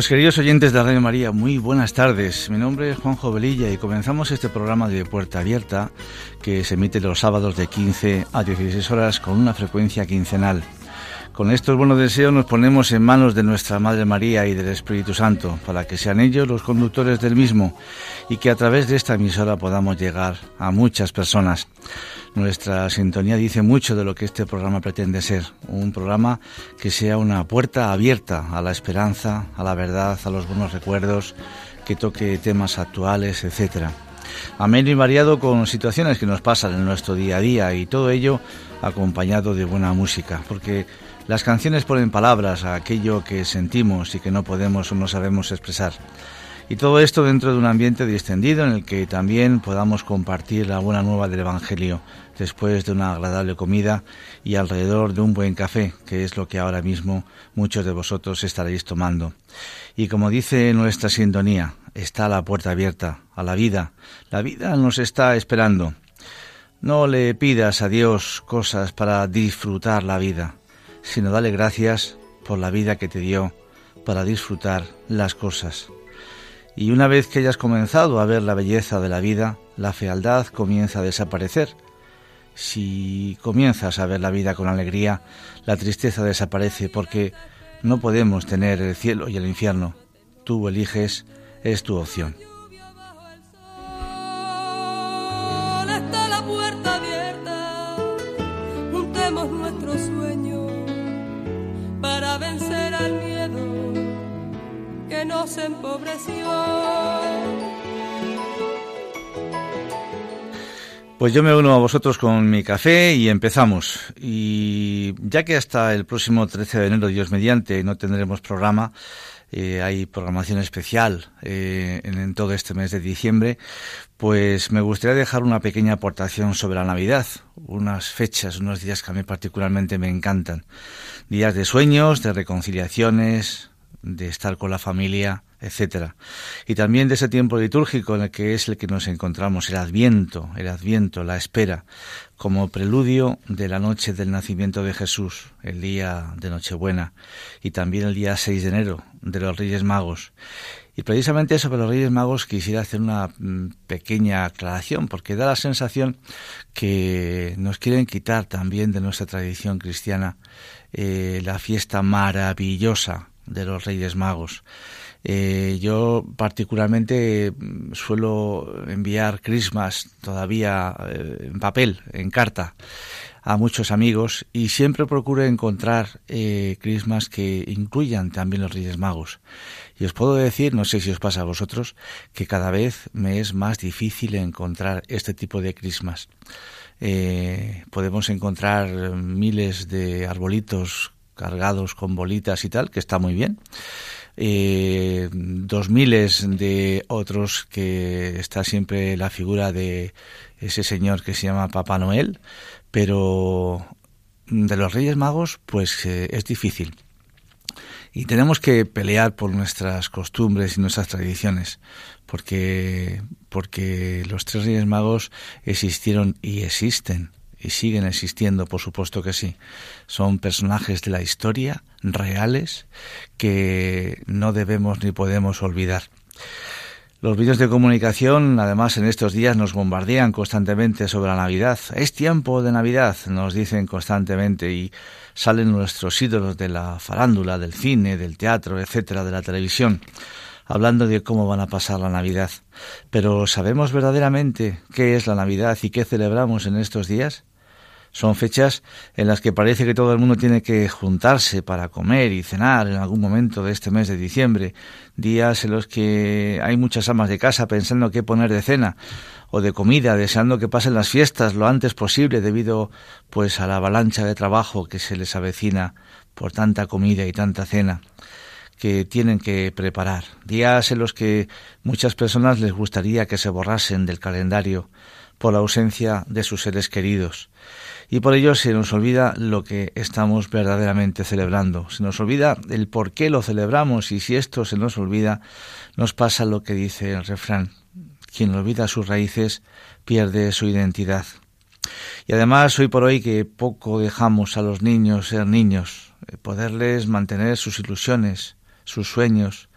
Pues queridos oyentes de Radio María, muy buenas tardes. Mi nombre es Juan Jovelilla y comenzamos este programa de Puerta Abierta que se emite los sábados de 15 a 16 horas con una frecuencia quincenal. Con estos buenos deseos nos ponemos en manos de nuestra Madre María y del Espíritu Santo para que sean ellos los conductores del mismo y que a través de esta emisora podamos llegar a muchas personas. Nuestra sintonía dice mucho de lo que este programa pretende ser, un programa que sea una puerta abierta a la esperanza, a la verdad, a los buenos recuerdos, que toque temas actuales, etcétera. Ameno y variado con situaciones que nos pasan en nuestro día a día y todo ello acompañado de buena música, porque las canciones ponen palabras a aquello que sentimos y que no podemos o no sabemos expresar. Y todo esto dentro de un ambiente distendido en el que también podamos compartir la buena nueva del Evangelio después de una agradable comida y alrededor de un buen café, que es lo que ahora mismo muchos de vosotros estaréis tomando. Y como dice nuestra sintonía, está la puerta abierta a la vida. La vida nos está esperando. No le pidas a Dios cosas para disfrutar la vida, sino dale gracias por la vida que te dio para disfrutar las cosas. Y una vez que hayas comenzado a ver la belleza de la vida, la fealdad comienza a desaparecer. Si comienzas a ver la vida con alegría, la tristeza desaparece porque no podemos tener el cielo y el infierno. Tú eliges, es tu opción. Pues yo me uno a vosotros con mi café y empezamos. Y ya que hasta el próximo 13 de enero, Dios mediante, no tendremos programa, eh, hay programación especial eh, en, todo este mes de diciembre, pues me gustaría dejar una pequeña aportación sobre la Navidad, unas fechas, unos días que a mí particularmente me encantan. Días de sueños, de reconciliaciones, de estar con la familia, etcétera. Y también de ese tiempo litúrgico en el que es el que nos encontramos, el Adviento, el Adviento, la espera, como preludio de la noche del nacimiento de Jesús, el día de Nochebuena, y también el día 6 de enero de los Reyes Magos. Y precisamente sobre los Reyes Magos quisiera hacer una pequeña aclaración, porque da la sensación que nos quieren quitar también de nuestra tradición cristiana eh, la fiesta maravillosa de los Reyes Magos. Eh, yo particularmente suelo enviar Christmas todavía eh, en papel, en carta, a muchos amigos y siempre procuro encontrar eh, crismas que incluyan también los Reyes Magos. Y os puedo decir, no sé si os pasa a vosotros, que cada vez me es más difícil encontrar este tipo de crismas. Eh, podemos encontrar miles de arbolitos cargados con bolitas y tal, que está muy bien. Eh, dos miles de otros que está siempre la figura de ese señor que se llama Papá Noel, pero de los Reyes Magos pues eh, es difícil. Y tenemos que pelear por nuestras costumbres y nuestras tradiciones, porque, porque los tres Reyes Magos existieron y existen y siguen existiendo, por supuesto que sí. Son personajes de la historia, reales, que no debemos ni podemos olvidar. Los vídeos de comunicación, además, en estos días nos bombardean constantemente sobre la Navidad. Es tiempo de Navidad, nos dicen constantemente, y salen nuestros ídolos de la farándula, del cine, del teatro, etcétera, de la televisión, hablando de cómo van a pasar la Navidad. Pero ¿sabemos verdaderamente qué es la Navidad y qué celebramos en estos días? Son fechas en las que parece que todo el mundo tiene que juntarse para comer y cenar en algún momento de este mes de diciembre, días en los que hay muchas amas de casa pensando qué poner de cena o de comida, deseando que pasen las fiestas lo antes posible debido pues a la avalancha de trabajo que se les avecina por tanta comida y tanta cena que tienen que preparar, días en los que muchas personas les gustaría que se borrasen del calendario por la ausencia de sus seres queridos y por ello se nos olvida lo que estamos verdaderamente celebrando. Se nos olvida el por qué lo celebramos y si esto se nos olvida, nos pasa lo que dice el refrán. Quien olvida sus raíces pierde su identidad. Y además hoy por hoy que poco dejamos a los niños ser niños, eh, poderles mantener sus ilusiones, sus sueños,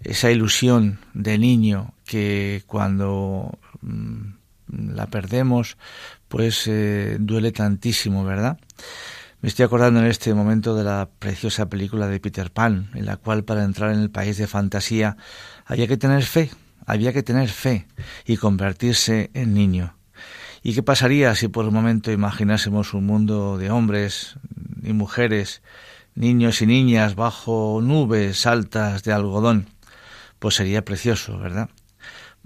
esa ilusión de niño que cuando mm, la perdemos pues eh, duele tantísimo, ¿verdad? Me estoy acordando en este momento de la preciosa película de Peter Pan, en la cual para entrar en el país de fantasía había que tener fe, había que tener fe y convertirse en niño. ¿Y qué pasaría si por un momento imaginásemos un mundo de hombres y mujeres, niños y niñas bajo nubes altas de algodón? Pues sería precioso, ¿verdad?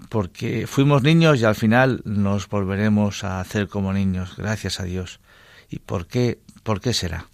Porque fuimos niños y al final nos volveremos a hacer como niños, gracias a Dios. ¿Y por qué, por qué será?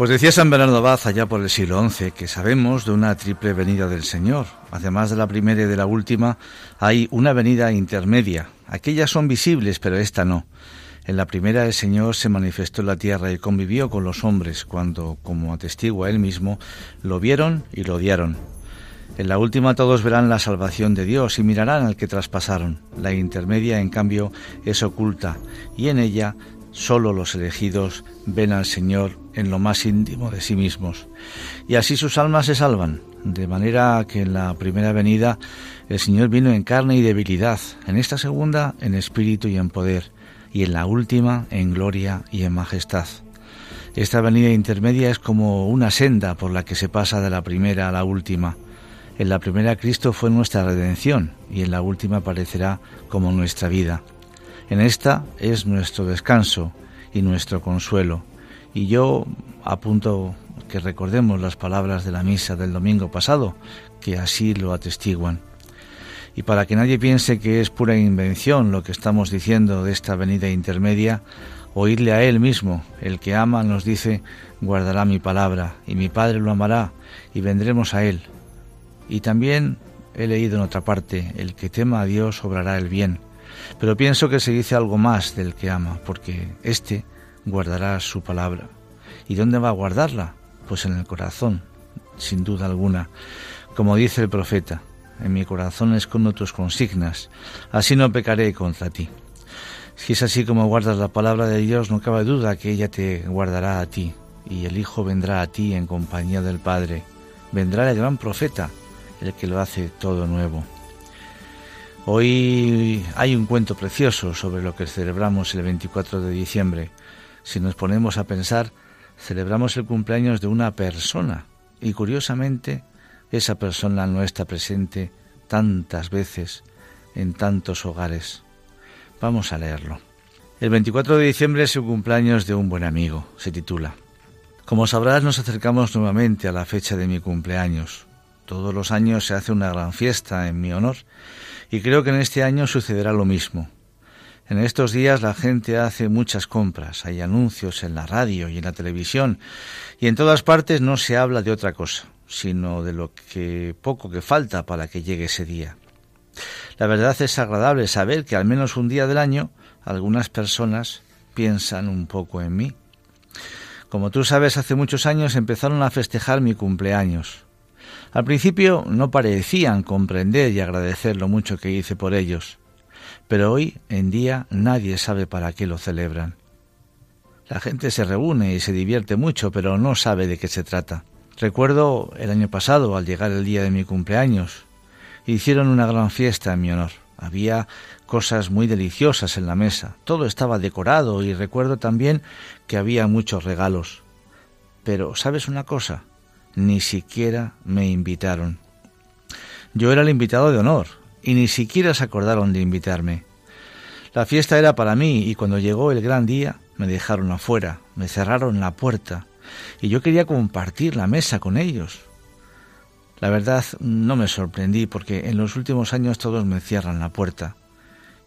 Pues decía San Bernardo Baz allá por el siglo XI que sabemos de una triple venida del Señor. Además de la primera y de la última, hay una venida intermedia. Aquellas son visibles, pero esta no. En la primera el Señor se manifestó en la tierra y convivió con los hombres cuando, como atestigua él mismo, lo vieron y lo odiaron. En la última todos verán la salvación de Dios y mirarán al que traspasaron. La intermedia, en cambio, es oculta y en ella Solo los elegidos ven al Señor en lo más íntimo de sí mismos. Y así sus almas se salvan, de manera que en la primera venida el Señor vino en carne y debilidad, en esta segunda en espíritu y en poder, y en la última en gloria y en majestad. Esta venida intermedia es como una senda por la que se pasa de la primera a la última. En la primera Cristo fue nuestra redención y en la última aparecerá como nuestra vida. En esta es nuestro descanso y nuestro consuelo. Y yo apunto que recordemos las palabras de la misa del domingo pasado, que así lo atestiguan. Y para que nadie piense que es pura invención lo que estamos diciendo de esta venida intermedia, oírle a Él mismo, el que ama, nos dice, guardará mi palabra, y mi Padre lo amará, y vendremos a Él. Y también he leído en otra parte, el que tema a Dios obrará el bien. Pero pienso que se dice algo más del que ama, porque éste guardará su palabra. ¿Y dónde va a guardarla? Pues en el corazón, sin duda alguna. Como dice el profeta, en mi corazón escondo tus consignas, así no pecaré contra ti. Si es así como guardas la palabra de Dios, no cabe duda que ella te guardará a ti, y el Hijo vendrá a ti en compañía del Padre. Vendrá el gran profeta, el que lo hace todo nuevo. Hoy hay un cuento precioso sobre lo que celebramos el 24 de diciembre. Si nos ponemos a pensar, celebramos el cumpleaños de una persona y curiosamente esa persona no está presente tantas veces en tantos hogares. Vamos a leerlo. El 24 de diciembre es el cumpleaños de un buen amigo, se titula. Como sabrás, nos acercamos nuevamente a la fecha de mi cumpleaños. Todos los años se hace una gran fiesta en mi honor y creo que en este año sucederá lo mismo. En estos días la gente hace muchas compras, hay anuncios en la radio y en la televisión, y en todas partes no se habla de otra cosa, sino de lo que poco que falta para que llegue ese día. La verdad es agradable saber que al menos un día del año algunas personas piensan un poco en mí. Como tú sabes, hace muchos años empezaron a festejar mi cumpleaños. Al principio no parecían comprender y agradecer lo mucho que hice por ellos, pero hoy en día nadie sabe para qué lo celebran. La gente se reúne y se divierte mucho, pero no sabe de qué se trata. Recuerdo el año pasado, al llegar el día de mi cumpleaños, hicieron una gran fiesta en mi honor. Había cosas muy deliciosas en la mesa, todo estaba decorado y recuerdo también que había muchos regalos. Pero, ¿sabes una cosa? Ni siquiera me invitaron. Yo era el invitado de honor y ni siquiera se acordaron de invitarme. La fiesta era para mí y cuando llegó el gran día me dejaron afuera, me cerraron la puerta y yo quería compartir la mesa con ellos. La verdad no me sorprendí porque en los últimos años todos me cierran la puerta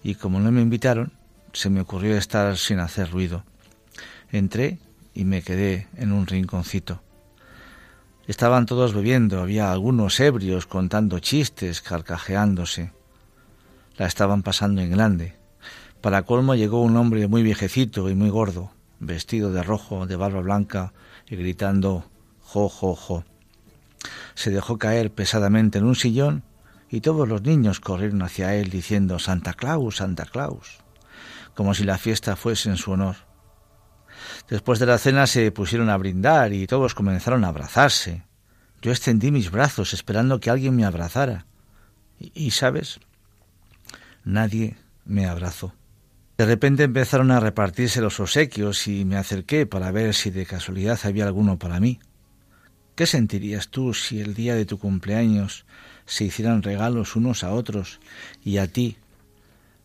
y como no me invitaron se me ocurrió estar sin hacer ruido. Entré y me quedé en un rinconcito. Estaban todos bebiendo, había algunos ebrios contando chistes, carcajeándose. La estaban pasando en grande. Para colmo llegó un hombre muy viejecito y muy gordo, vestido de rojo, de barba blanca y gritando jo, jo, jo. Se dejó caer pesadamente en un sillón y todos los niños corrieron hacia él diciendo Santa Claus, Santa Claus, como si la fiesta fuese en su honor. Después de la cena se pusieron a brindar y todos comenzaron a abrazarse. Yo extendí mis brazos esperando que alguien me abrazara. Y, sabes, nadie me abrazó. De repente empezaron a repartirse los obsequios y me acerqué para ver si de casualidad había alguno para mí. ¿Qué sentirías tú si el día de tu cumpleaños se hicieran regalos unos a otros y a ti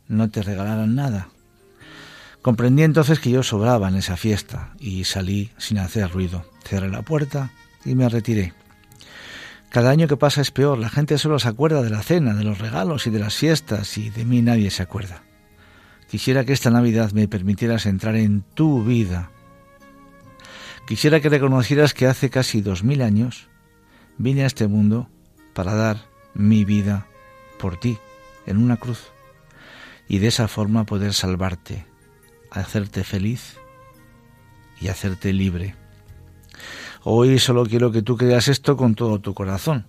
no te regalaran nada? Comprendí entonces que yo sobraba en esa fiesta y salí sin hacer ruido. Cerré la puerta y me retiré. Cada año que pasa es peor, la gente solo se acuerda de la cena, de los regalos y de las fiestas y de mí nadie se acuerda. Quisiera que esta Navidad me permitieras entrar en tu vida. Quisiera que reconocieras que hace casi dos mil años vine a este mundo para dar mi vida por ti en una cruz y de esa forma poder salvarte, hacerte feliz y hacerte libre. Hoy solo quiero que tú creas esto con todo tu corazón.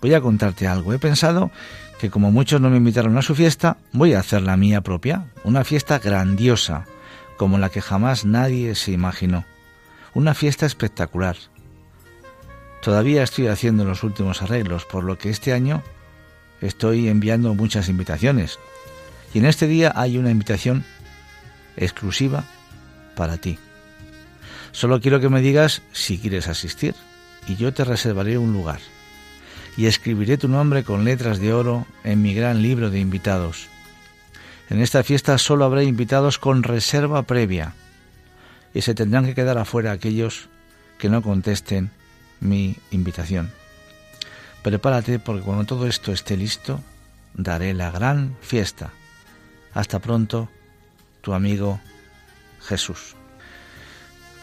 Voy a contarte algo. He pensado que como muchos no me invitaron a su fiesta, voy a hacer la mía propia, una fiesta grandiosa, como la que jamás nadie se imaginó. Una fiesta espectacular. Todavía estoy haciendo los últimos arreglos, por lo que este año estoy enviando muchas invitaciones. Y en este día hay una invitación exclusiva para ti. Solo quiero que me digas si quieres asistir y yo te reservaré un lugar. Y escribiré tu nombre con letras de oro en mi gran libro de invitados. En esta fiesta solo habrá invitados con reserva previa y se tendrán que quedar afuera aquellos que no contesten mi invitación. Prepárate porque cuando todo esto esté listo, daré la gran fiesta. Hasta pronto, tu amigo Jesús.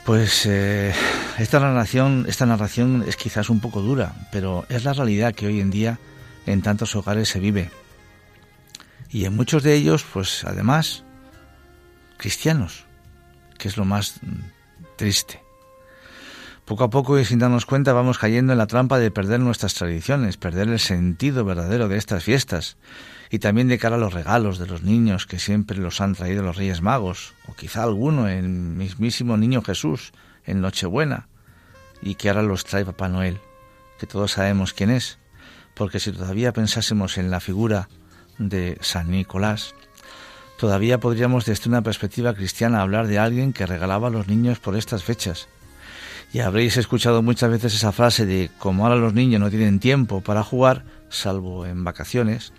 Pues eh, esta narración, esta narración es quizás un poco dura, pero es la realidad que hoy en día en tantos hogares se vive. Y en muchos de ellos, pues además, cristianos que es lo más triste. Poco a poco y sin darnos cuenta vamos cayendo en la trampa de perder nuestras tradiciones, perder el sentido verdadero de estas fiestas y también de cara a los regalos de los niños que siempre los han traído los Reyes Magos o quizá alguno el mismísimo niño Jesús en Nochebuena y que ahora los trae Papá Noel, que todos sabemos quién es, porque si todavía pensásemos en la figura de San Nicolás, Todavía podríamos desde una perspectiva cristiana hablar de alguien que regalaba a los niños por estas fechas. Y habréis escuchado muchas veces esa frase de como ahora los niños no tienen tiempo para jugar, salvo en vacaciones,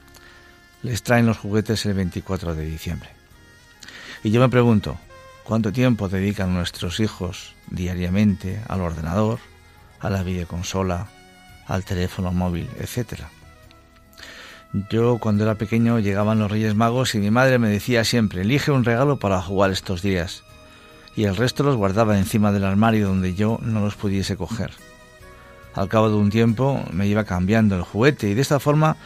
les traen los juguetes el 24 de diciembre. Y yo me pregunto, ¿cuánto tiempo dedican nuestros hijos diariamente al ordenador, a la videoconsola, al teléfono móvil, etcétera? Yo cuando era pequeño llegaban los Reyes Magos y mi madre me decía siempre, elige un regalo para jugar estos días. Y el resto los guardaba encima del armario donde yo no los pudiese coger. Al cabo de un tiempo me iba cambiando el juguete y de esta forma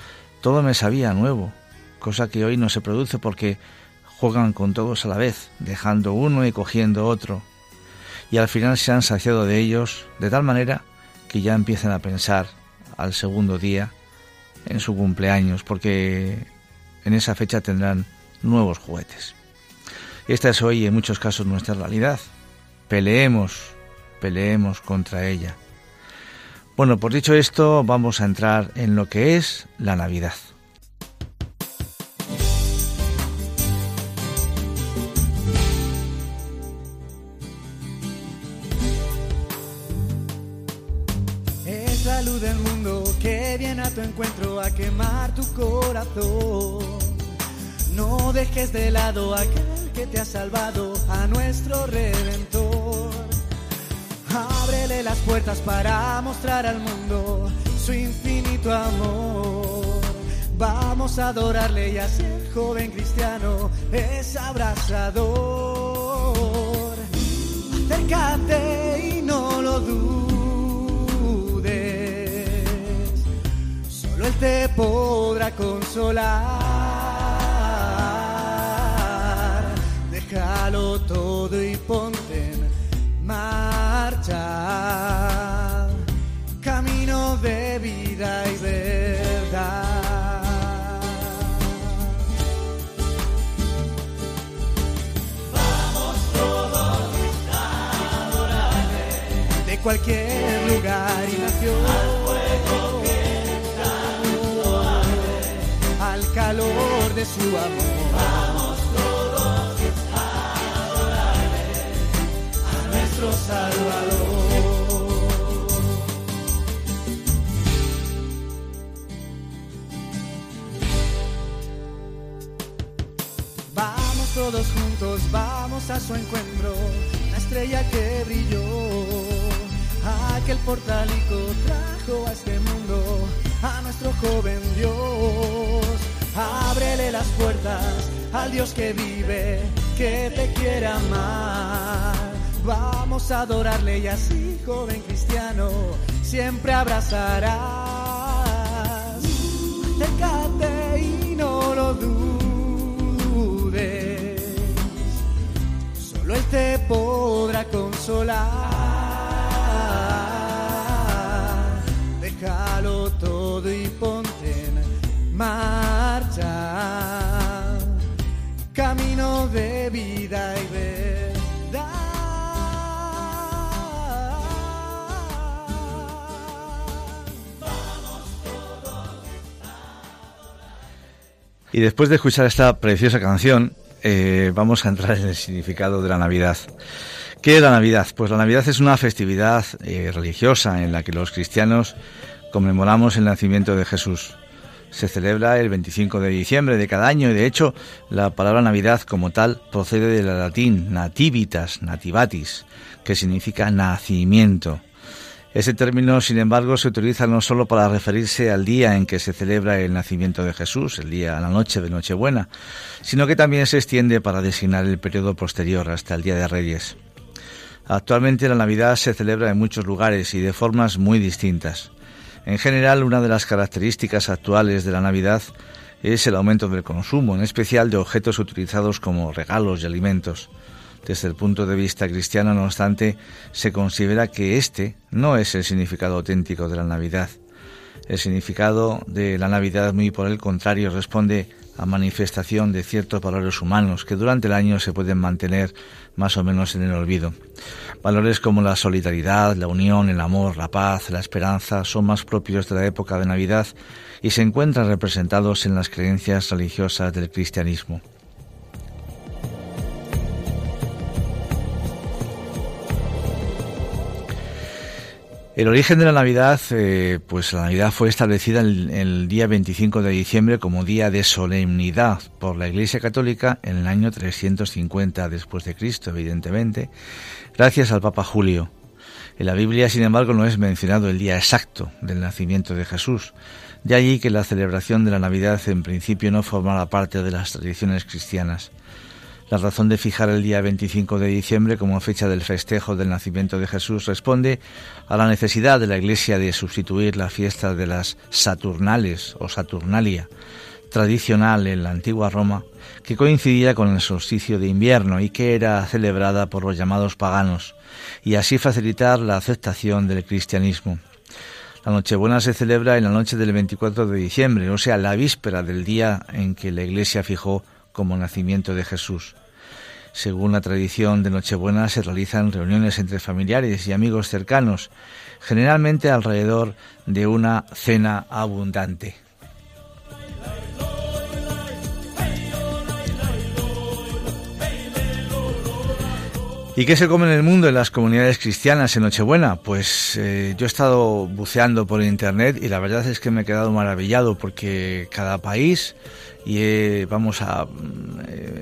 todo me sabía nuevo, cosa que hoy no se produce porque juegan con todos a la vez, dejando uno y cogiendo otro. Y al final se han saciado de ellos de tal manera que ya empiezan a pensar al segundo día en su cumpleaños, porque en esa fecha tendrán nuevos juguetes. Esta es hoy en muchos casos nuestra realidad. Peleemos, peleemos contra ella. Bueno, por dicho esto, vamos a entrar en lo que es la Navidad. No dejes de lado a aquel que te ha salvado, a nuestro redentor. Ábrele las puertas para mostrar al mundo su infinito amor. Vamos a adorarle y así el joven cristiano es abrazador. Acércate y no lo dudes él te podrá consolar. Déjalo todo y ponte en marcha. Camino de vida y verdad. Vamos todos a. De cualquier lugar y nación. Calor de su amor. Vamos todos a adorarle a nuestro Salvador. Vamos todos juntos, vamos a su encuentro, la estrella que brilló, aquel portalico trajo a este mundo a nuestro joven Dios. Ábrele las puertas al Dios que vive, que te quiere amar. Vamos a adorarle y así, joven cristiano, siempre abrazarás. Acércate y no lo dudes. Solo Él te podrá consolar. Déjalo todo y ponte en marcha. De vida y Y después de escuchar esta preciosa canción, eh, vamos a entrar en el significado de la Navidad. ¿Qué es la Navidad? Pues la Navidad es una festividad eh, religiosa en la que los cristianos conmemoramos el nacimiento de Jesús. Se celebra el 25 de diciembre de cada año y de hecho la palabra Navidad como tal procede del latín nativitas, nativatis, que significa nacimiento. Ese término, sin embargo, se utiliza no solo para referirse al día en que se celebra el nacimiento de Jesús, el día, la noche de Nochebuena, sino que también se extiende para designar el periodo posterior hasta el Día de Reyes. Actualmente la Navidad se celebra en muchos lugares y de formas muy distintas. En general, una de las características actuales de la Navidad es el aumento del consumo, en especial de objetos utilizados como regalos y alimentos. Desde el punto de vista cristiano, no obstante, se considera que este no es el significado auténtico de la Navidad. El significado de la Navidad, muy por el contrario, responde a manifestación de ciertos valores humanos que durante el año se pueden mantener más o menos en el olvido. Valores como la solidaridad, la unión, el amor, la paz, la esperanza son más propios de la época de Navidad y se encuentran representados en las creencias religiosas del cristianismo. El origen de la Navidad, eh, pues la Navidad fue establecida el, el, día 25 de diciembre como día de solemnidad por la Iglesia Católica en el año 350 después de Cristo, evidentemente, gracias al Papa Julio. En la Biblia, sin embargo, no es mencionado el día exacto del nacimiento de Jesús. De allí que la celebración de la Navidad en principio no formara parte de las tradiciones cristianas. La razón de fijar el día 25 de diciembre como fecha del festejo del nacimiento de Jesús responde a la necesidad de la Iglesia de sustituir la fiesta de las Saturnales o Saturnalia, tradicional en la antigua Roma, que coincidía con el solsticio de invierno y que era celebrada por los llamados paganos, y así facilitar la aceptación del cristianismo. La Nochebuena se celebra en la noche del 24 de diciembre, o sea, la víspera del día en que la Iglesia fijó como nacimiento de Jesús. Según la tradición de Nochebuena se realizan reuniones entre familiares y amigos cercanos, generalmente alrededor de una cena abundante. ¿Y qué se come en el mundo en las comunidades cristianas en Nochebuena? Pues eh, yo he estado buceando por internet y la verdad es que me he quedado maravillado porque cada país y vamos a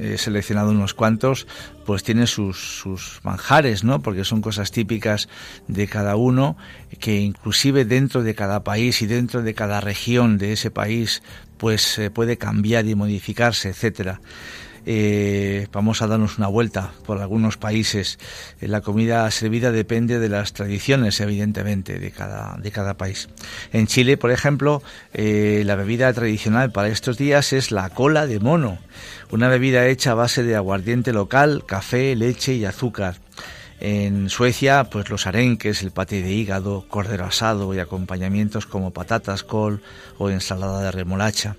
he seleccionado unos cuantos pues tiene sus, sus manjares no porque son cosas típicas de cada uno que inclusive dentro de cada país y dentro de cada región de ese país pues puede cambiar y modificarse etcétera eh, vamos a darnos una vuelta por algunos países. Eh, la comida servida depende de las tradiciones, evidentemente, de cada, país. En Chile, por ejemplo, eh, la bebida tradicional para estos días es la cola de mono, una bebida hecha a base de aguardiente local, café, leche y azúcar. En Suecia, pues los arenques, el paté de hígado, cordero asado y acompañamientos como patatas, col o ensalada de remolacha.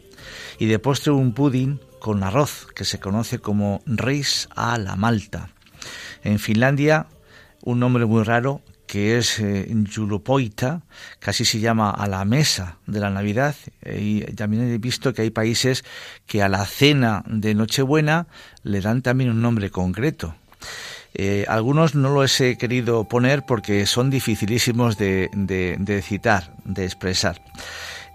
Y de postre un pudding con arroz, que se conoce como reis a la malta. En Finlandia, un nombre muy raro que es eh, casi se llama a la mesa de la Navidad. Y también he visto que hay países que a la cena de Nochebuena le dan también un nombre concreto. Eh, algunos no los he querido poner porque son dificilísimos de, de citar, de expresar.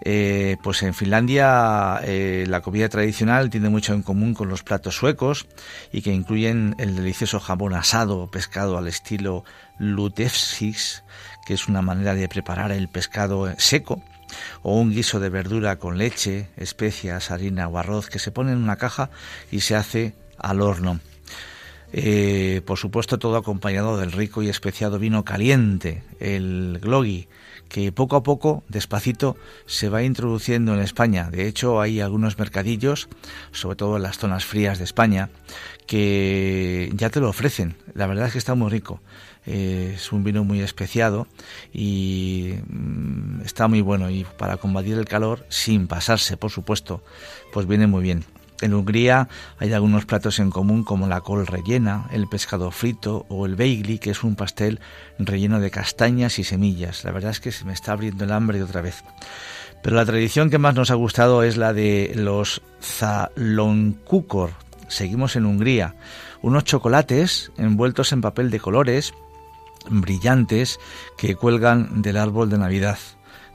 Eh, pues en Finlandia eh, la comida tradicional tiene mucho en común con los platos suecos y que incluyen el delicioso jamón asado o pescado al estilo lutevsis, que es una manera de preparar el pescado seco, o un guiso de verdura con leche, especias, harina o arroz que se pone en una caja y se hace al horno. Eh, por supuesto, todo acompañado del rico y especiado vino caliente, el Gloggy, que poco a poco, despacito, se va introduciendo en España. De hecho, hay algunos mercadillos, sobre todo en las zonas frías de España, que ya te lo ofrecen. La verdad es que está muy rico. Eh, es un vino muy especiado y mm, está muy bueno y para combatir el calor sin pasarse, por supuesto, pues viene muy bien. En Hungría hay algunos platos en común como la col rellena, el pescado frito o el beigli, que es un pastel relleno de castañas y semillas. La verdad es que se me está abriendo el hambre otra vez. Pero la tradición que más nos ha gustado es la de los zalonkukor. Seguimos en Hungría. Unos chocolates envueltos en papel de colores brillantes que cuelgan del árbol de Navidad,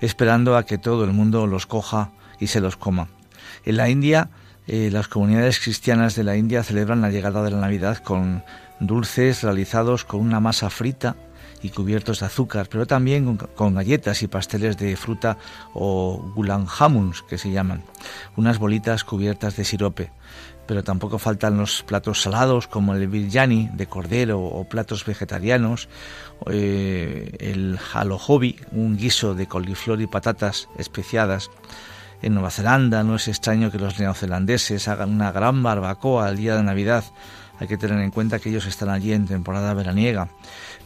esperando a que todo el mundo los coja y se los coma. En la India eh, las comunidades cristianas de la India celebran la llegada de la Navidad con dulces realizados con una masa frita y cubiertos de azúcar, pero también con, galletas y pasteles de fruta o gulan jamuns que se llaman, unas bolitas cubiertas de sirope. Pero tampoco faltan los platos salados como el biryani de cordero o platos vegetarianos, eh, el halohobi, un guiso de coliflor y patatas especiadas, en Nueva Zelanda no es extraño que los neozelandeses hagan una gran barbacoa al día de Navidad. Hay que tener en cuenta que ellos están allí en temporada veraniega.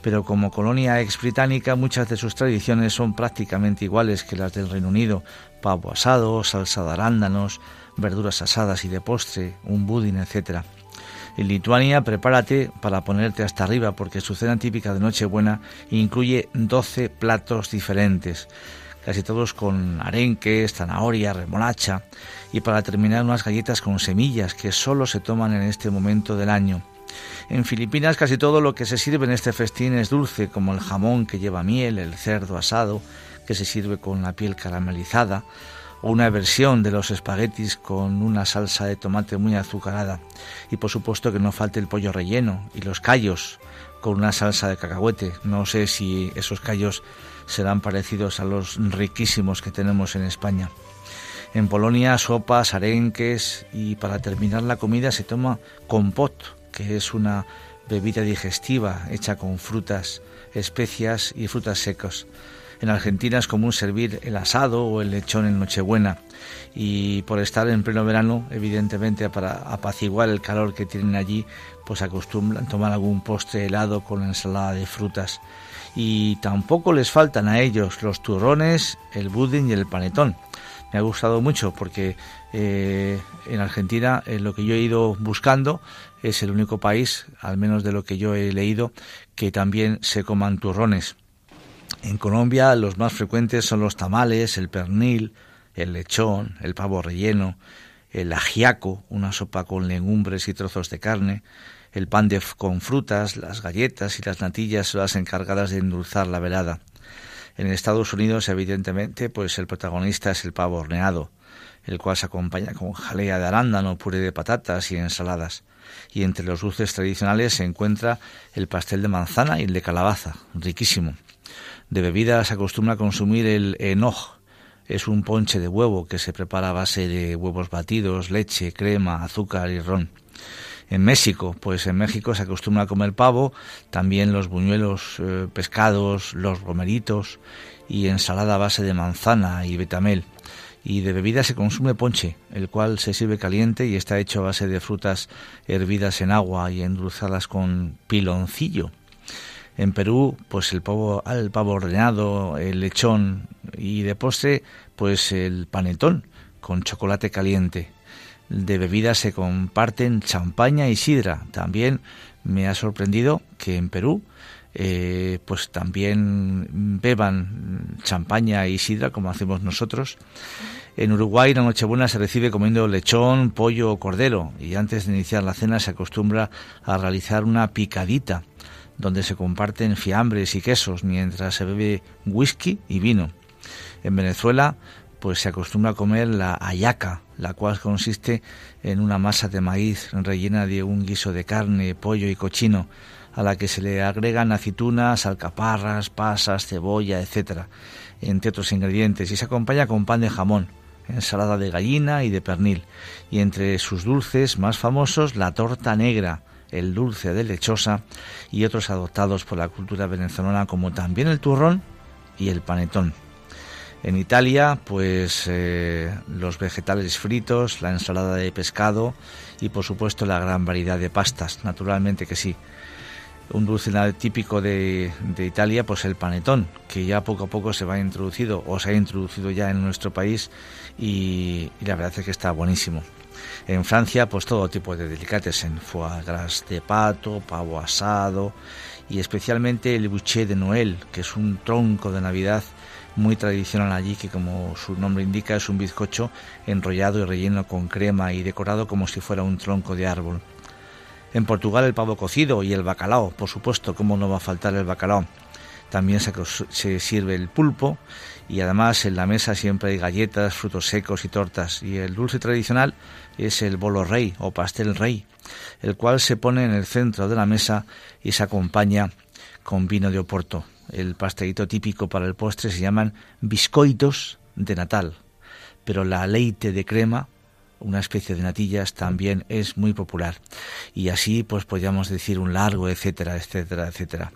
Pero como colonia ex británica, muchas de sus tradiciones son prácticamente iguales que las del Reino Unido. Pavo asado, salsa de arándanos, verduras asadas y de postre, un budín, etc. En Lituania, prepárate para ponerte hasta arriba porque su cena típica de Nochebuena incluye 12 platos diferentes casi todos con arenques, zanahoria, remolacha y para terminar unas galletas con semillas que solo se toman en este momento del año. En Filipinas casi todo lo que se sirve en este festín es dulce, como el jamón que lleva miel, el cerdo asado que se sirve con la piel caramelizada, o una versión de los espaguetis con una salsa de tomate muy azucarada. Y por supuesto que no falte el pollo relleno y los callos con una salsa de cacahuete. No sé si esos callos serán parecidos a los riquísimos que tenemos en España. En Polonia, sopas, arenques y para terminar la comida se toma compot, que es una bebida digestiva hecha con frutas, especias y frutas secas. En Argentina es común servir el asado o el lechón en Nochebuena y por estar en pleno verano, evidentemente para apaciguar el calor que tienen allí, pues acostumbran tomar algún postre helado con ensalada de frutas y tampoco les faltan a ellos los turrones, el budín y el panetón. Me ha gustado mucho porque eh, en Argentina eh, lo que yo he ido buscando es el único país, al menos de lo que yo he leído, que también se coman turrones. En Colombia los más frecuentes son los tamales, el pernil, el lechón, el pavo relleno, el ajiaco, una sopa con legumbres y trozos de carne, el pan de, con frutas, las galletas y las natillas son las encargadas de endulzar la velada. En Estados Unidos, evidentemente, pues el protagonista es el pavo horneado, el cual se acompaña con jalea de arándano, puré de patatas y ensaladas. Y entre los dulces tradicionales se encuentra el pastel de manzana y el de calabaza, riquísimo. De bebida se acostumbra a consumir el enoj, es un ponche de huevo que se prepara a base de huevos batidos, leche, crema, azúcar y ron. En México, pues en México se acostumbra a comer pavo, también los buñuelos eh, pescados, los romeritos y ensalada a base de manzana y betamel. Y de bebida se consume ponche, el cual se sirve caliente y está hecho a base de frutas hervidas en agua y endulzadas con piloncillo. En Perú, pues el pavo, el pavo ordenado, el lechón y de postre, pues el panetón con chocolate caliente de bebidas se comparten champaña y sidra. También me ha sorprendido que en Perú eh, pues también beban champaña y sidra como hacemos nosotros. En Uruguay la Nochebuena se recibe comiendo lechón, pollo o cordero y antes de iniciar la cena se acostumbra a realizar una picadita donde se comparten fiambres y quesos mientras se bebe whisky y vino. En Venezuela pues se acostumbra a comer la ayaca, la cual consiste en una masa de maíz rellena de un guiso de carne, pollo y cochino, a la que se le agregan aceitunas, alcaparras, pasas, cebolla, etc., entre otros ingredientes, y se acompaña con pan de jamón, ensalada de gallina y de pernil, y entre sus dulces más famosos la torta negra, el dulce de lechosa y otros adoptados por la cultura venezolana como también el turrón y el panetón. En Italia, pues eh, los vegetales fritos, la ensalada de pescado y por supuesto la gran variedad de pastas, naturalmente que sí. Un dulce típico de, Italia, pues el panetón, que ya poco a poco se va introducido o se ha introducido ya en nuestro país y, la verdad es que está buenísimo. En Francia, pues todo tipo de en foie gras de pato, pavo asado y especialmente el boucher de Noël, que es un tronco de Navidad muy tradicional allí, que como su nombre indica es un bizcocho enrollado y relleno con crema y decorado como si fuera un tronco de árbol. En Portugal el pavo cocido y el bacalao, por supuesto, ¿cómo no va a faltar el bacalao? También se, se sirve el pulpo y además en la mesa siempre hay galletas, frutos secos y tortas. Y el dulce tradicional es el bolo rey o pastel rey, el cual se pone en el centro de la mesa y se acompaña con vino de Oporto. El pastelito típico para el postre se llaman biscoitos de Natal, pero la leite de crema, una especie de natillas, también es muy popular. Y así, pues podríamos decir un largo, etcétera, etcétera, etcétera.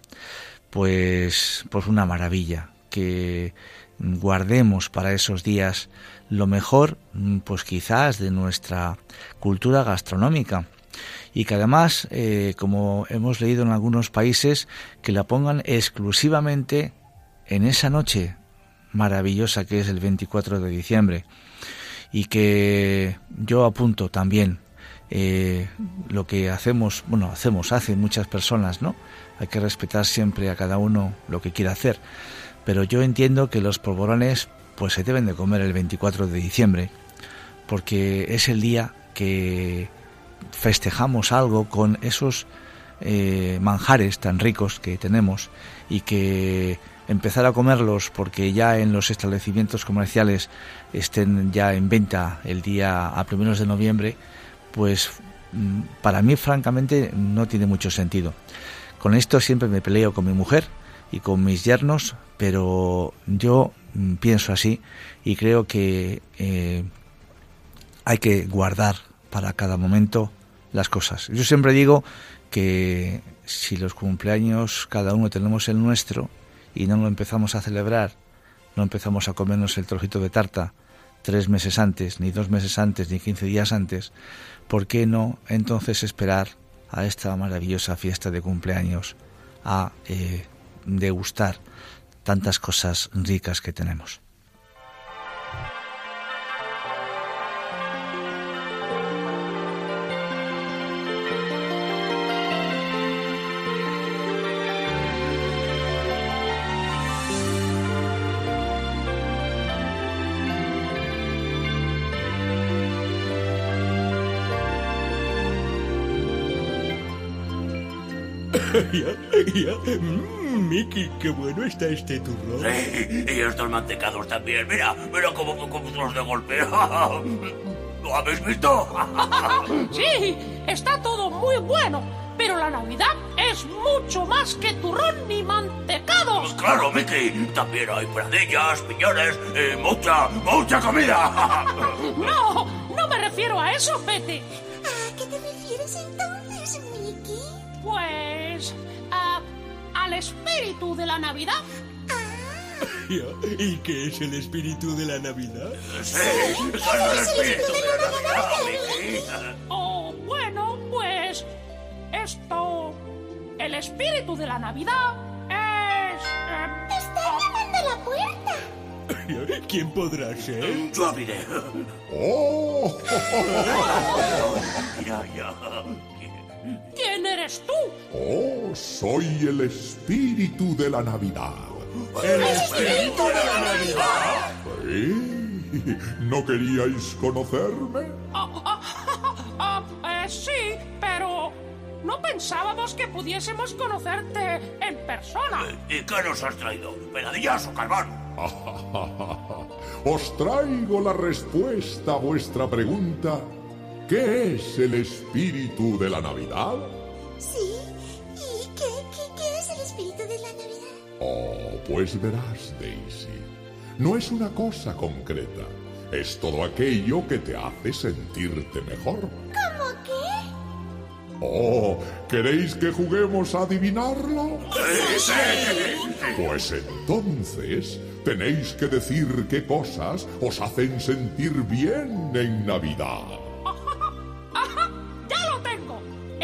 Pues, pues una maravilla que guardemos para esos días lo mejor, pues quizás de nuestra cultura gastronómica y que además, eh, como hemos leído en algunos países, que la pongan exclusivamente en esa noche maravillosa que es el 24 de diciembre y que yo apunto también eh, lo que hacemos, bueno, hacemos, hacen muchas personas, ¿no? Hay que respetar siempre a cada uno lo que quiera hacer pero yo entiendo que los polvorones pues se deben de comer el 24 de diciembre porque es el día que festejamos algo con esos eh, manjares tan ricos que tenemos y que empezar a comerlos porque ya en los establecimientos comerciales estén ya en venta el día a primeros de noviembre, pues mm, para mí francamente no tiene mucho sentido. Con esto siempre me peleo con mi mujer y con mis yernos, pero yo mm, pienso así y creo que eh, hay que guardar para cada momento las cosas. Yo siempre digo que si los cumpleaños cada uno tenemos el nuestro y no lo empezamos a celebrar, no empezamos a comernos el trocito de tarta tres meses antes, ni dos meses antes, ni quince días antes, ¿por qué no entonces esperar a esta maravillosa fiesta de cumpleaños a eh, degustar tantas cosas ricas que tenemos. Mmm, Mickey, qué bueno está este turrón. Sí, y estos mantecados también. Mira, mira cómo, cómo los de golpe. ¿Lo habéis visto? sí, está todo muy bueno. Pero la Navidad es mucho más que turrón ni mantecados. Pues claro, Mickey. También hay pradillas, piñones y mucha, mucha comida. no, no me refiero a eso, Pete. ¿A qué te refieres entonces? Pues al espíritu de la Navidad. ¿Y qué es el espíritu de la Navidad? Sí, es el espíritu de la Navidad. Oh, bueno, pues esto, el espíritu de la Navidad es... Eh, ¡Está llamando la puerta! ¿Quién podrá ser? Yo abriré. ¡Oh! ya, ya. ¿Quién eres tú? Oh, soy el espíritu de la Navidad. ¿El espíritu de la Navidad? ¿Sí? ¿No queríais conocerme? Ah, ah, ah, eh, sí, pero no pensábamos que pudiésemos conocerte en persona. ¿Y qué nos has traído? ¿Peladillas o carbón? Os traigo la respuesta a vuestra pregunta ¿Qué es el espíritu de la Navidad? Sí, ¿y qué, qué, es el espíritu de la Navidad? Oh, pues verás, Daisy. No es una cosa concreta. Es todo aquello que te hace sentirte mejor. ¿Cómo qué? Oh, ¿queréis que juguemos a adivinarlo? Sí, sí. Pues entonces tenéis que decir qué cosas os hacen sentir bien en Navidad.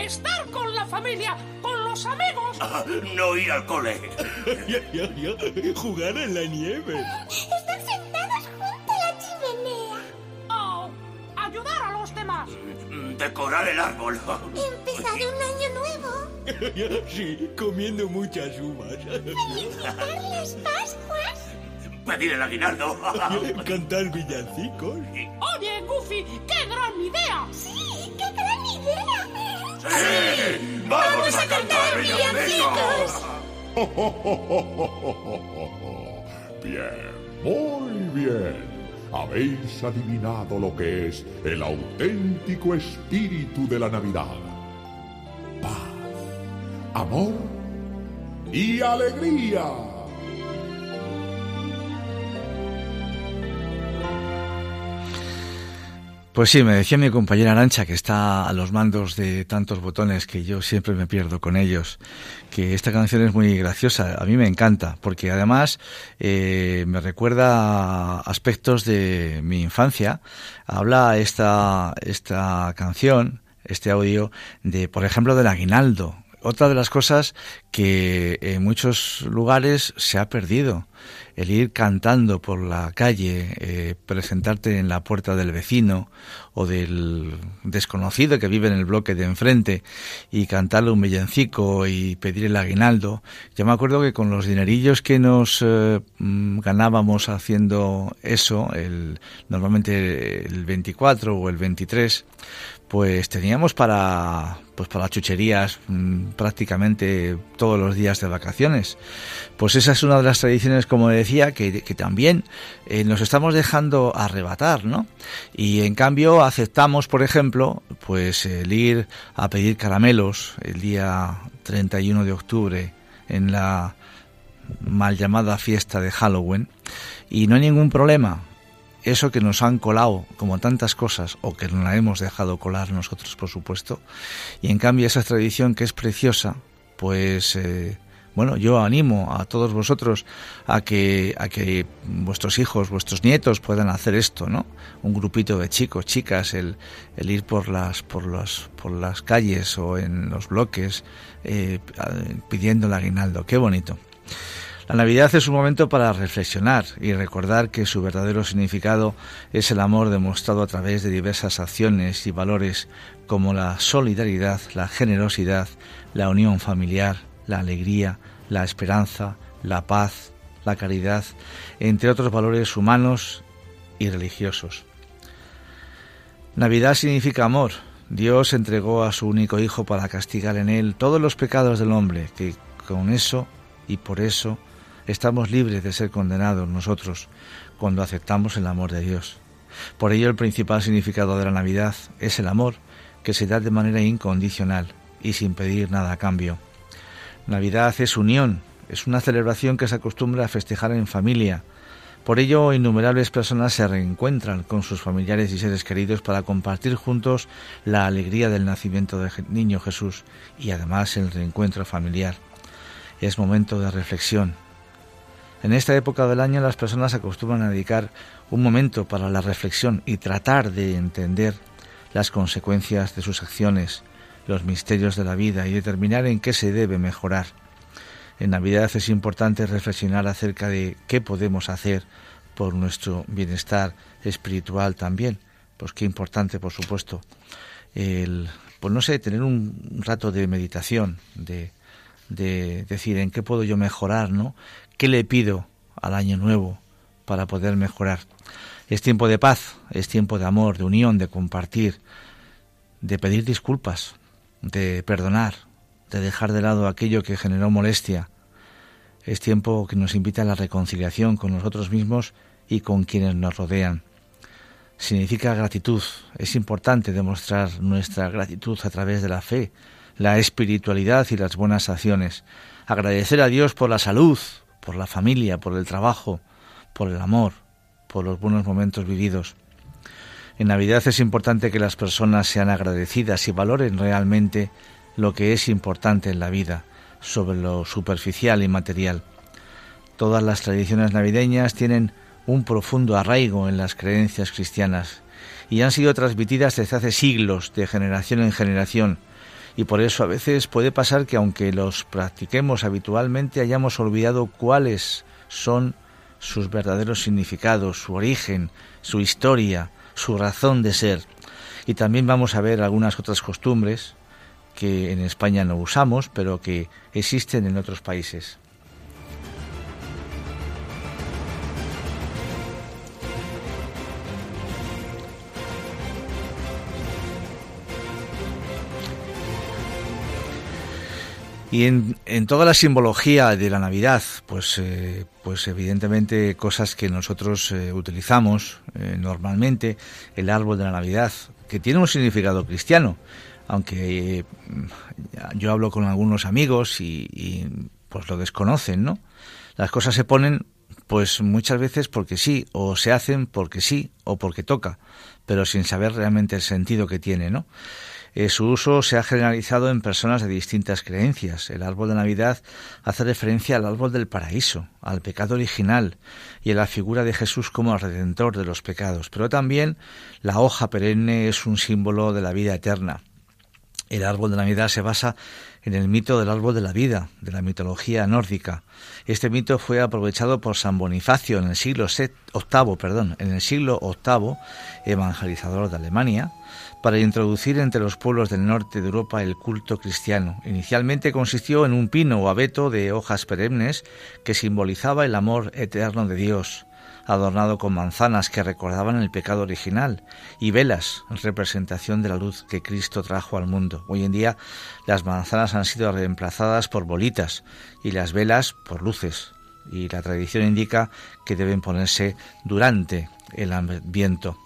Estar con la familia, con los amigos. Ah, no ir al cole. Ya, ya, ya. Jugar en la nieve. Están sentados junto a la chimenea. Oh, ayudar a los demás. Decorar el árbol. Empezar un año nuevo. Sí, comiendo muchas uvas. Felicitar las Pascuas. Pedir el aguinaldo. Cantar villancicos. Oye, Goofy, qué gran idea. Sí, qué gran idea. ¡Sí! ¡Vamos, a cantar villancicos! Bien, muy bien. Habéis adivinado lo que es el auténtico espíritu de la Navidad. Paz, amor y alegría. Pues sí, me decía mi compañera Arancha, que está a los mandos de tantos botones que yo siempre me pierdo con ellos, que esta canción es muy graciosa. A mí me encanta, porque además eh, me recuerda aspectos de mi infancia. Habla esta, esta canción, este audio, de, por ejemplo, del aguinaldo. Otra de las cosas que en muchos lugares se ha perdido el ir cantando por la calle, eh, presentarte en la puerta del vecino o del desconocido que vive en el bloque de enfrente y cantarle un villancico y pedir el aguinaldo. Yo me acuerdo que con los dinerillos que nos eh, mm, ganábamos haciendo eso, el, normalmente el 24 o el 23, pues teníamos para pues para chucherías mmm, prácticamente todos los días de vacaciones. Pues esa es una de las tradiciones, como decía, que, que también eh, nos estamos dejando arrebatar, ¿no? Y en cambio aceptamos, por ejemplo, pues el ir a pedir caramelos el día 31 de octubre en la mal llamada fiesta de Halloween y no hay ningún problema eso que nos han colado, como tantas cosas, o que nos la hemos dejado colar nosotros, por supuesto, y en cambio esa tradición que es preciosa, pues eh, bueno, yo animo a todos vosotros a que, a que vuestros hijos, vuestros nietos puedan hacer esto, ¿no? Un grupito de chicos, chicas, el, el ir por las, por las, por las calles o en los bloques eh, pidiendo el aguinaldo. Qué bonito. La Navidad es un momento para reflexionar y recordar que su verdadero significado es el amor demostrado a través de diversas acciones y valores como la solidaridad, la generosidad, la unión familiar, la alegría, la esperanza, la paz, la caridad, entre otros valores humanos y religiosos. Navidad significa amor. Dios entregó a su único Hijo para castigar en él todos los pecados del hombre, que con eso y por eso estamos libres de ser condenados nosotros cuando aceptamos el amor de Dios. Por ello el principal significado de la Navidad es el amor que se da de manera incondicional y sin pedir nada a cambio. Navidad es unión, es una celebración que se acostumbra a festejar en familia. Por ello, innumerables personas se reencuentran con sus familiares y seres queridos para compartir juntos la alegría del nacimiento del niño Jesús y además el reencuentro familiar. Es momento de reflexión, en esta época del año las personas acostumbran a dedicar un momento para la reflexión y tratar de entender las consecuencias de sus acciones, los misterios de la vida y determinar en qué se debe mejorar. En Navidad es importante reflexionar acerca de qué podemos hacer por nuestro bienestar espiritual también. Pues qué importante, por supuesto, el, pues no sé, tener un rato de meditación, de, de decir en qué puedo yo mejorar, ¿no? ¿Qué le pido al año nuevo para poder mejorar? Es tiempo de paz, es tiempo de amor, de unión, de compartir, de pedir disculpas, de perdonar, de dejar de lado aquello que generó molestia. Es tiempo que nos invita a la reconciliación con nosotros mismos y con quienes nos rodean. Significa gratitud. Es importante demostrar nuestra gratitud a través de la fe, la espiritualidad y las buenas acciones. Agradecer a Dios por la salud, por la familia, por el trabajo, por el amor, por los buenos momentos vividos. En Navidad es importante que las personas sean agradecidas y valoren realmente lo que es importante en la vida, sobre lo superficial y material. Todas las tradiciones navideñas tienen un profundo arraigo en las creencias cristianas y han sido transmitidas desde hace siglos, de generación en generación, y por eso a veces puede pasar que aunque los practiquemos habitualmente hayamos olvidado cuáles son sus verdaderos significados, su origen, su historia, su razón de ser. Y también vamos a ver algunas otras costumbres que en España no usamos, pero que existen en otros países. Y en, en, toda la simbología de la Navidad, pues, eh, pues evidentemente cosas que nosotros eh, utilizamos eh, normalmente, el árbol de la Navidad, que tiene un significado cristiano, aunque yo hablo con algunos amigos y, y, pues lo desconocen, ¿no? Las cosas se ponen pues muchas veces porque sí, o se hacen porque sí, o porque toca, pero sin saber realmente el sentido que tiene, ¿no? Eh, su uso se ha generalizado en personas de distintas creencias. El árbol de Navidad hace referencia al árbol del paraíso, al pecado original y a la figura de Jesús como el redentor de los pecados. Pero también la hoja perenne es un símbolo de la vida eterna. El árbol de Navidad se basa en el mito del árbol de la vida, de la mitología nórdica. Este mito fue aprovechado por San Bonifacio en el siglo VIII, perdón, en el siglo VIII, evangelizador de Alemania, para introducir entre los pueblos del norte de Europa el culto cristiano. Inicialmente consistió en un pino o abeto de hojas perennes que simbolizaba el amor eterno de Dios, adornado con manzanas que recordaban el pecado original, y velas, representación de la luz que Cristo trajo al mundo. Hoy en día las manzanas han sido reemplazadas por bolitas y las velas por luces, y la tradición indica que deben ponerse durante el adviento.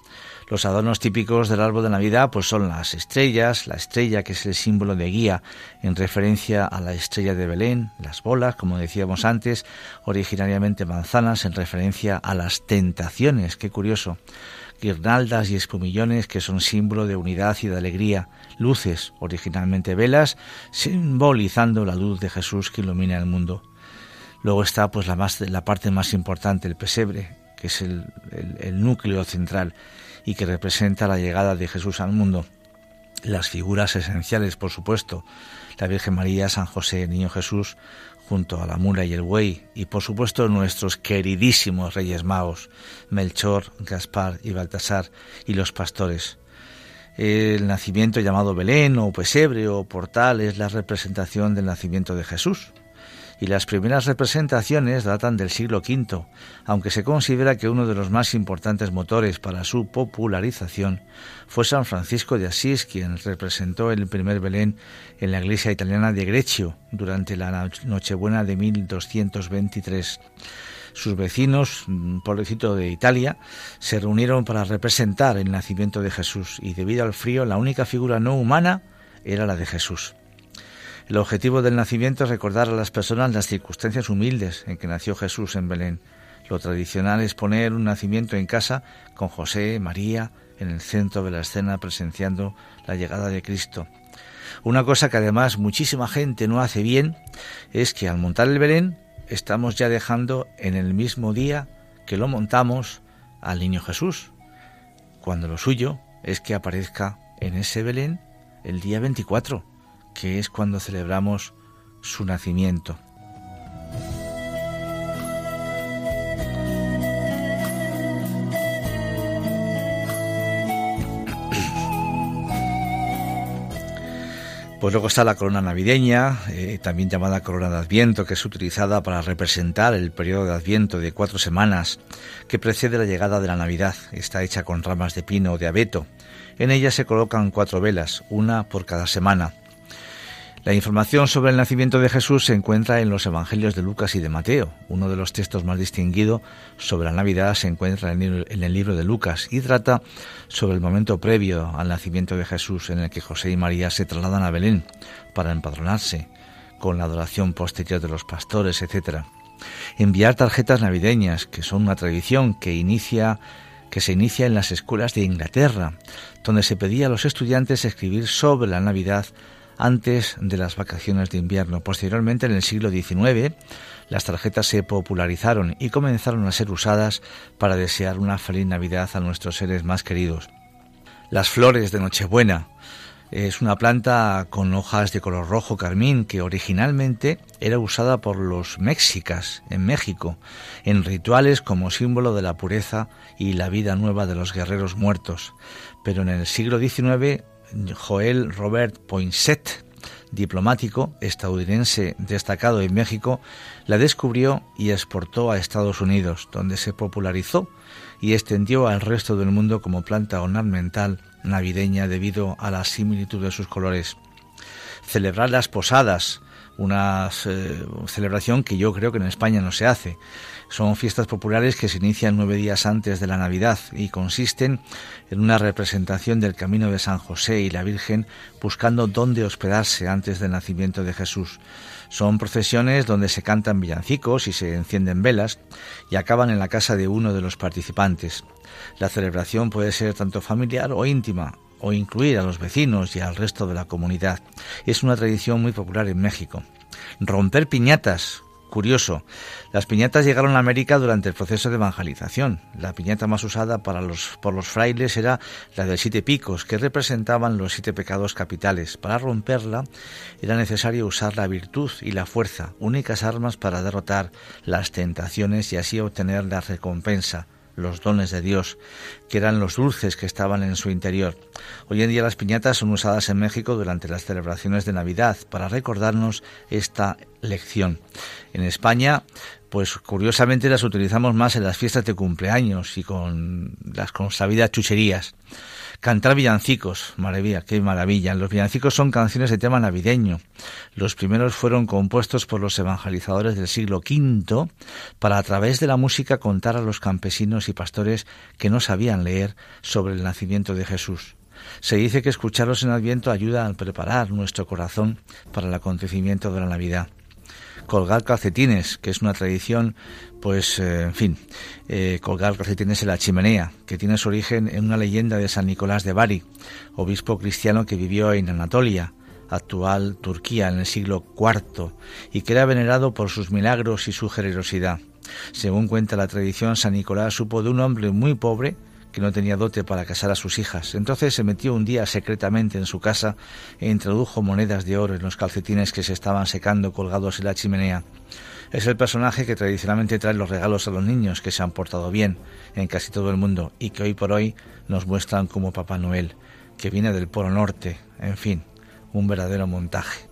Los adornos típicos del árbol de Navidad pues son las estrellas, la estrella que es el símbolo de guía en referencia a la estrella de Belén, las bolas, como decíamos antes, originariamente manzanas en referencia a las tentaciones, qué curioso, guirnaldas y espumillones que son símbolo de unidad y de alegría, luces, originalmente velas, simbolizando la luz de Jesús que ilumina el mundo. Luego está pues la, más, la parte más importante, el pesebre, que es el núcleo central y que representa la llegada de Jesús al mundo. Las figuras esenciales, por supuesto, la Virgen María, San José, Niño Jesús, junto a la mula y el buey, y por supuesto nuestros queridísimos Reyes Magos, Melchor, Gaspar y Baltasar, y los pastores. El nacimiento llamado Belén o pesebre o portal es la representación del nacimiento de Jesús, y las primeras representaciones datan del siglo V, aunque se considera que uno de los más importantes motores para su popularización fue San Francisco de Asís, quien representó el primer Belén en la iglesia italiana de Greccio durante la Nochebuena de 1223 sus vecinos, un pueblecito de Italia, se reunieron para representar el nacimiento de Jesús y debido al frío la única figura no humana era la de Jesús. El objetivo del nacimiento es recordar a las personas las circunstancias humildes en que nació Jesús en Belén. Lo tradicional es poner un nacimiento en casa con José, María, en el centro de la escena presenciando la llegada de Cristo. Una cosa que además muchísima gente no hace bien es que al montar el Belén estamos ya dejando en el mismo día que lo montamos al niño Jesús, cuando lo suyo es que aparezca en ese Belén el día 24 que es cuando celebramos su nacimiento. Pues luego está la corona navideña, eh, también llamada corona de Adviento, que es utilizada para representar el periodo de Adviento de cuatro semanas que precede la llegada de la Navidad. Está hecha con ramas de pino o de abeto. En ella se colocan cuatro velas, una por cada semana. La información sobre el nacimiento de Jesús se encuentra en los Evangelios de Lucas y de Mateo. Uno de los textos más distinguidos sobre la Navidad se encuentra en el libro de Lucas y trata sobre el momento previo al nacimiento de Jesús en el que José y María se trasladan a Belén para empadronarse, con la adoración posterior de los pastores, etc. Enviar tarjetas navideñas, que son una tradición que inicia que se inicia en las escuelas de Inglaterra, donde se pedía a los estudiantes escribir sobre la Navidad antes de las vacaciones de invierno. Posteriormente, en el siglo XIX, las tarjetas se popularizaron y comenzaron a ser usadas para desear una feliz Navidad a nuestros seres más queridos. Las flores de Nochebuena, es una planta con hojas de color rojo carmín que originalmente era usada por los mexicas en México en rituales como símbolo de la pureza y la vida nueva de los guerreros muertos. Pero en el siglo XIX, Joel Robert Poinsett, diplomático estadounidense destacado en México, la descubrió y exportó a Estados Unidos, donde se popularizó y extendió al resto del mundo como planta ornamental navideña debido a la similitud de sus colores. Celebrar las posadas, una eh, celebración que yo creo que en España no se hace. Son fiestas populares que se inician nueve días antes de la Navidad y consisten en una representación del camino de San José y la Virgen buscando dónde hospedarse antes del nacimiento de Jesús. Son procesiones donde se cantan villancicos y se encienden velas y acaban en la casa de uno de los participantes. La celebración puede ser tanto familiar o íntima, o incluir a los vecinos y al resto de la comunidad. Es una tradición muy popular en México. Romper piñatas. Curioso, las piñatas llegaron a América durante el proceso de evangelización. La piñata más usada para los, por los frailes era la de siete picos, que representaban los siete pecados capitales. Para romperla era necesario usar la virtud y la fuerza, únicas armas para derrotar las tentaciones y así obtener la recompensa, los dones de Dios, que eran los dulces que estaban en su interior. Hoy en día las piñatas son usadas en México durante las celebraciones de Navidad para recordarnos esta lección. En España, pues curiosamente las utilizamos más en las fiestas de cumpleaños y con las consabidas chucherías. Cantar villancicos, maravilla, qué maravilla. Los villancicos son canciones de tema navideño. Los primeros fueron compuestos por los evangelizadores del siglo V para a través de la música contar a los campesinos y pastores que no sabían leer sobre el nacimiento de Jesús. Se dice que escucharlos en Adviento ayuda a preparar nuestro corazón para el acontecimiento de la Navidad colgar calcetines, que es una tradición, pues, eh, en fin, eh, colgar calcetines en la chimenea, que tiene su origen en una leyenda de San Nicolás de Bari, obispo cristiano que vivió en Anatolia, actual Turquía, en el siglo IV, y que era venerado por sus milagros y su generosidad. Según cuenta la tradición, San Nicolás supo de un hombre muy pobre que no tenía dote para casar a sus hijas. Entonces se metió un día secretamente en su casa e introdujo monedas de oro en los calcetines que se estaban secando colgados en la chimenea. Es el personaje que tradicionalmente trae los regalos a los niños que se han portado bien en casi todo el mundo y que hoy por hoy nos muestran como Papá Noel, que viene del Polo Norte, en fin, un verdadero montaje.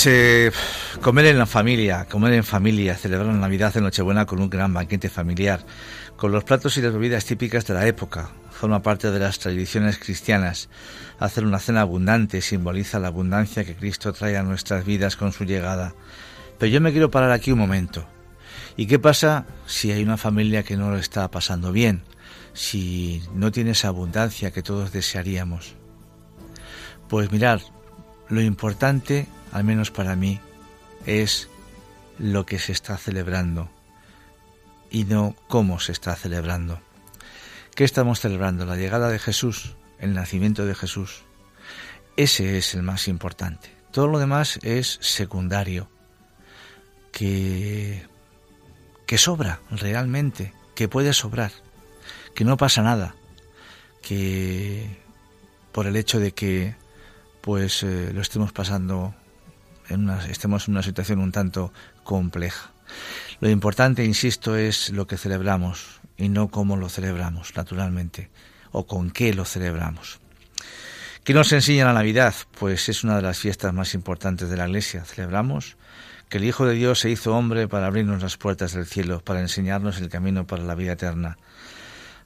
Se comer en la familia, comer en familia, celebrar la Navidad en Nochebuena con un gran banquete familiar, con los platos y las bebidas típicas de la época, forma parte de las tradiciones cristianas. Hacer una cena abundante simboliza la abundancia que Cristo trae a nuestras vidas con su llegada. Pero yo me quiero parar aquí un momento. ¿Y qué pasa si hay una familia que no lo está pasando bien? Si no tiene esa abundancia que todos desearíamos. Pues mirar, lo importante al menos para mí, es lo que se está celebrando y no cómo se está celebrando. ¿Qué estamos celebrando? La llegada de Jesús, el nacimiento de Jesús. Ese es el más importante. Todo lo demás es secundario, que, que sobra realmente, que puede sobrar, que no pasa nada, que por el hecho de que pues eh, lo estemos pasando estemos en una situación un tanto compleja. Lo importante, insisto, es lo que celebramos y no cómo lo celebramos, naturalmente, o con qué lo celebramos. ¿Qué nos enseña la Navidad? Pues es una de las fiestas más importantes de la Iglesia. Celebramos que el Hijo de Dios se hizo hombre para abrirnos las puertas del cielo, para enseñarnos el camino para la vida eterna.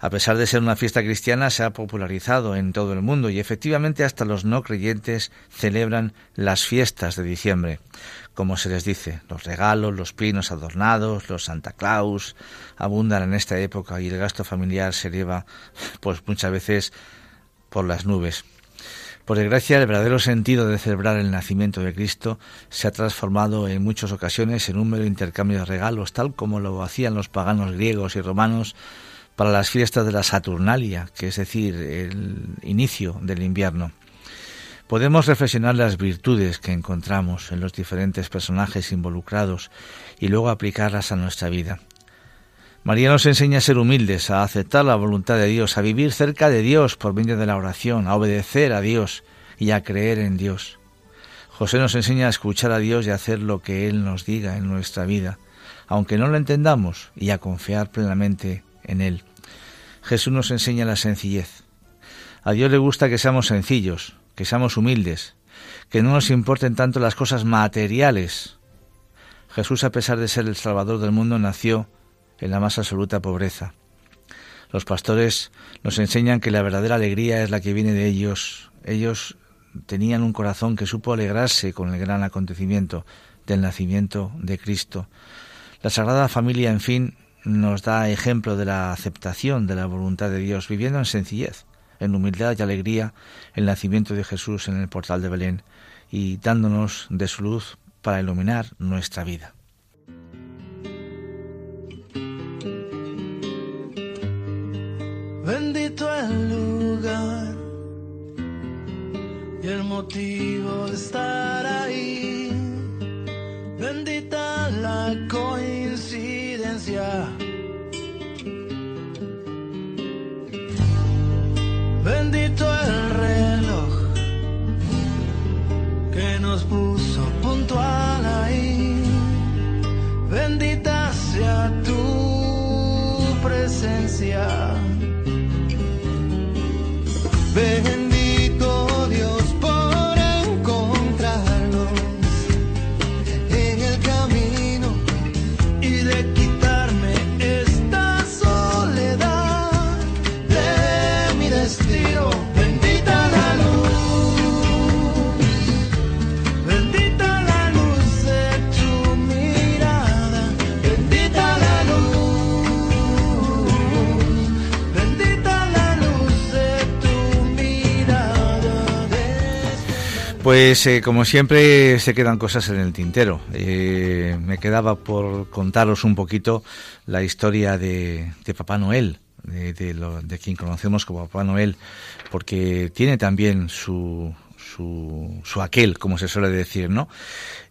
A pesar de ser una fiesta cristiana, se ha popularizado en todo el mundo y efectivamente hasta los no creyentes celebran las fiestas de diciembre. Como se les dice, los regalos, los pinos adornados, los Santa Claus abundan en esta época y el gasto familiar se eleva pues muchas veces por las nubes. Por desgracia, el verdadero sentido de celebrar el nacimiento de Cristo se ha transformado en muchas ocasiones en un mero intercambio de regalos, tal como lo hacían los paganos griegos y romanos para las fiestas de la Saturnalia, que es decir, el inicio del invierno. Podemos reflexionar las virtudes que encontramos en los diferentes personajes involucrados y luego aplicarlas a nuestra vida. María nos enseña a ser humildes, a aceptar la voluntad de Dios, a vivir cerca de Dios por medio de la oración, a obedecer a Dios y a creer en Dios. José nos enseña a escuchar a Dios y a hacer lo que Él nos diga en nuestra vida, aunque no lo entendamos, y a confiar plenamente en Él. Jesús nos enseña la sencillez. A Dios le gusta que seamos sencillos, que seamos humildes, que no nos importen tanto las cosas materiales. Jesús, a pesar de ser el Salvador del mundo, nació en la más absoluta pobreza. Los pastores nos enseñan que la verdadera alegría es la que viene de ellos. Ellos tenían un corazón que supo alegrarse con el gran acontecimiento del nacimiento de Cristo. La Sagrada Familia, en fin, nos da ejemplo de la aceptación de la voluntad de Dios, viviendo en sencillez, en humildad y alegría el nacimiento de Jesús en el portal de Belén y dándonos de su luz para iluminar nuestra vida. Bendito el lugar y el motivo de estar ahí. Bendita la coincidencia. Presencia. Pues eh, como siempre se quedan cosas en el tintero. Eh, me quedaba por contaros un poquito la historia de, Papá Noel, de, lo- de quien conocemos como Papá Noel, porque tiene también su, su, aquel, como se suele decir, ¿no?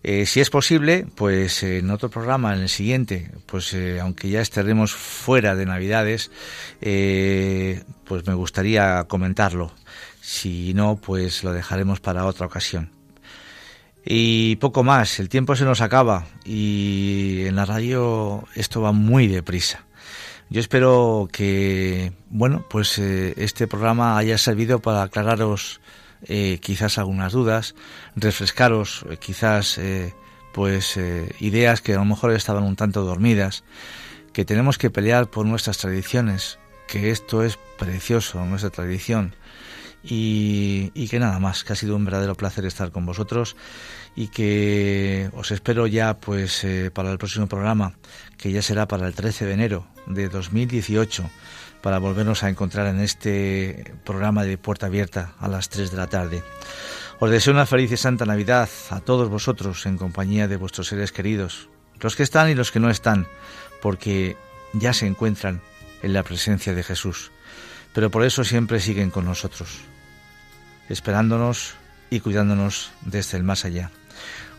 Eh, si es posible, pues en otro programa, en el siguiente, pues eh, aunque ya estaremos fuera de Navidades, pues me gustaría comentarlo. Si no, pues lo dejaremos para otra ocasión. Y poco más, el tiempo se nos acaba y en la radio esto va muy deprisa. Yo espero que, bueno, pues eh, este programa haya servido para aclararos eh, quizás algunas dudas, refrescaros eh, quizás pues ideas que a lo mejor estaban un tanto dormidas, que tenemos que pelear por nuestras tradiciones, que esto es precioso, nuestra tradición, y, que nada más, que ha sido un verdadero placer estar con vosotros y que os espero ya pues eh, para el próximo programa, que ya será para el 13 de enero de 2018, para volvernos a encontrar en este programa de Puerta Abierta a las 3 de la tarde. Os deseo una feliz y santa Navidad a todos vosotros en compañía de vuestros seres queridos, los que están y los que no están, porque ya se encuentran en la presencia de Jesús, pero por eso siempre siguen con nosotros, esperándonos y cuidándonos desde el más allá.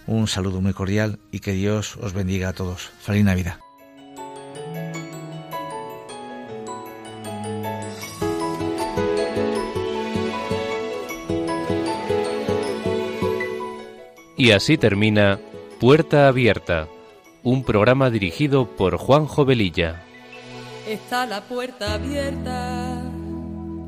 Un saludo muy cordial y que Dios os bendiga a todos. Feliz Navidad. Y así termina Puerta Abierta, un programa dirigido por Juan Jovelilla. Está la puerta abierta,